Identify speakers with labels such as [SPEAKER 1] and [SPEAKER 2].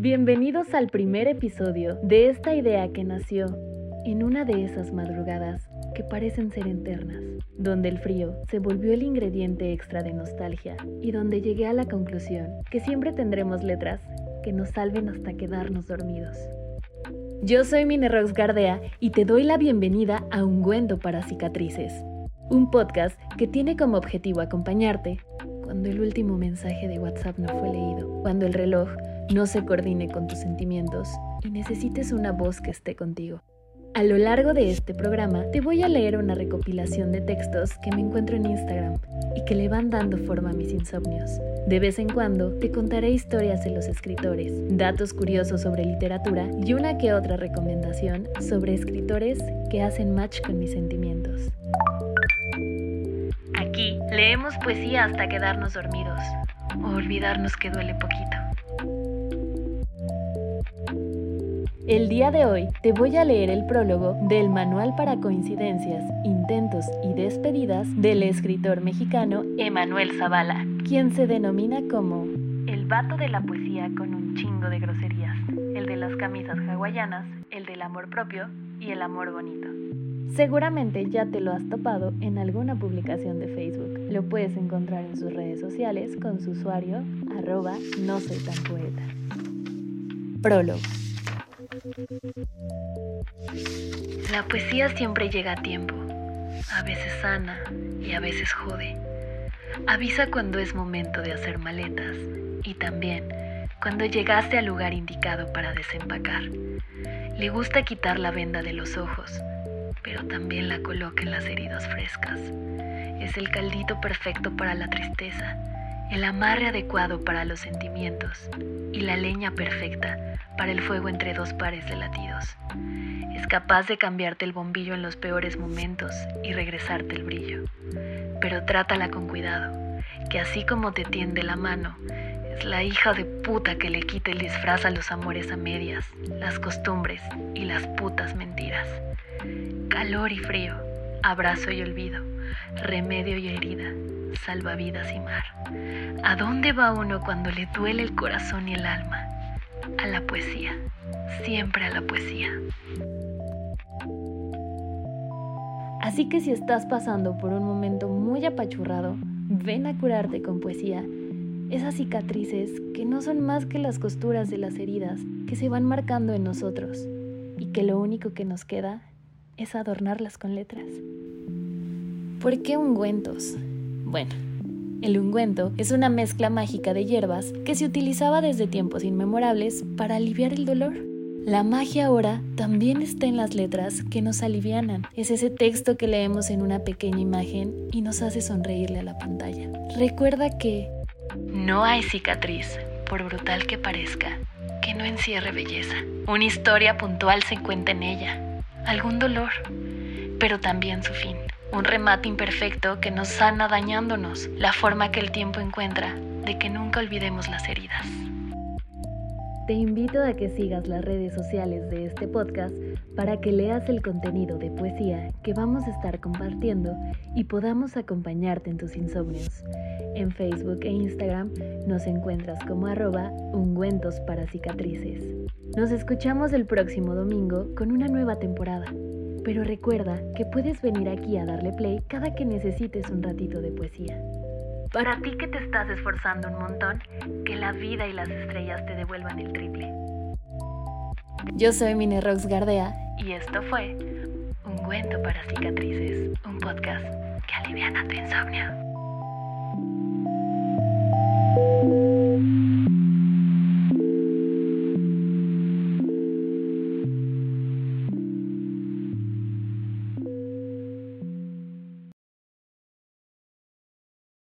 [SPEAKER 1] Bienvenidos al primer episodio de esta idea que nació en una de esas madrugadas que parecen ser eternas, donde el frío se volvió el ingrediente extra de nostalgia y donde llegué a la conclusión que siempre tendremos letras que nos salven hasta quedarnos dormidos. Yo soy Minerox Gardea y te doy la bienvenida a Ungüento para Cicatrices, un podcast que tiene como objetivo acompañarte cuando el último mensaje de WhatsApp no fue leído, cuando el reloj no se coordine con tus sentimientos y necesites una voz que esté contigo. A lo largo de este programa te voy a leer una recopilación de textos que me encuentro en Instagram y que le van dando forma a mis insomnios. De vez en cuando te contaré historias de los escritores, datos curiosos sobre literatura y una que otra recomendación sobre escritores que hacen match con mis sentimientos. Leemos poesía hasta quedarnos dormidos o olvidarnos que duele poquito. El día de hoy te voy a leer el prólogo del Manual para Coincidencias, Intentos y Despedidas del escritor mexicano Emanuel Zavala, quien se denomina como el vato de la poesía con un chingo de groserías, el de las camisas hawaianas, el del amor propio y el amor bonito. Seguramente ya te lo has topado en alguna publicación de Facebook. Lo puedes encontrar en sus redes sociales con su usuario arroba no soy tan poeta. Prólogo. La poesía siempre llega a tiempo, a veces sana y a veces jode. Avisa cuando es momento de hacer maletas y también cuando llegaste al lugar indicado para desempacar. Le gusta quitar la venda de los ojos, pero también la coloca en las heridas frescas. Es el caldito perfecto para la tristeza, el amarre adecuado para los sentimientos y la leña perfecta para el fuego entre dos pares de latidos. Es capaz de cambiarte el bombillo en los peores momentos y regresarte el brillo. Pero trátala con cuidado, que así como te tiende la mano, es la hija de puta que le quita el disfraz a los amores a medias, las costumbres y las putas mentiras. Calor y frío, abrazo y olvido, remedio y herida, salvavidas y mar. ¿A dónde va uno cuando le duele el corazón y el alma? a la poesía, siempre a la poesía. Así que si estás pasando por un momento muy apachurrado, ven a curarte con poesía. Esas cicatrices que no son más que las costuras de las heridas que se van marcando en nosotros y que lo único que nos queda es adornarlas con letras. ¿Por qué ungüentos? Bueno, el ungüento es una mezcla mágica de hierbas que se utilizaba desde tiempos inmemorables para aliviar el dolor. La magia ahora también está en las letras que nos alivianan. Es ese texto que leemos en una pequeña imagen y nos hace sonreírle a la pantalla. Recuerda que no hay cicatriz, por brutal que parezca, que no encierre belleza. Una historia puntual se encuentra en ella. Algún dolor, pero también su fin un remate imperfecto que nos sana dañándonos, la forma que el tiempo encuentra de que nunca olvidemos las heridas. Te invito a que sigas las redes sociales de este podcast para que leas el contenido de poesía que vamos a estar compartiendo y podamos acompañarte en tus insomnios. En Facebook e Instagram nos encuentras como arroba ungüentos para cicatrices. Nos escuchamos el próximo domingo con una nueva temporada. Pero recuerda que puedes venir aquí a darle play cada que necesites un ratito de poesía. Para ti que te estás esforzando un montón, que la vida y las estrellas te devuelvan el triple. Yo soy Mine Rox Gardea y esto fue Un para cicatrices, un podcast que aliviana tu insomnio.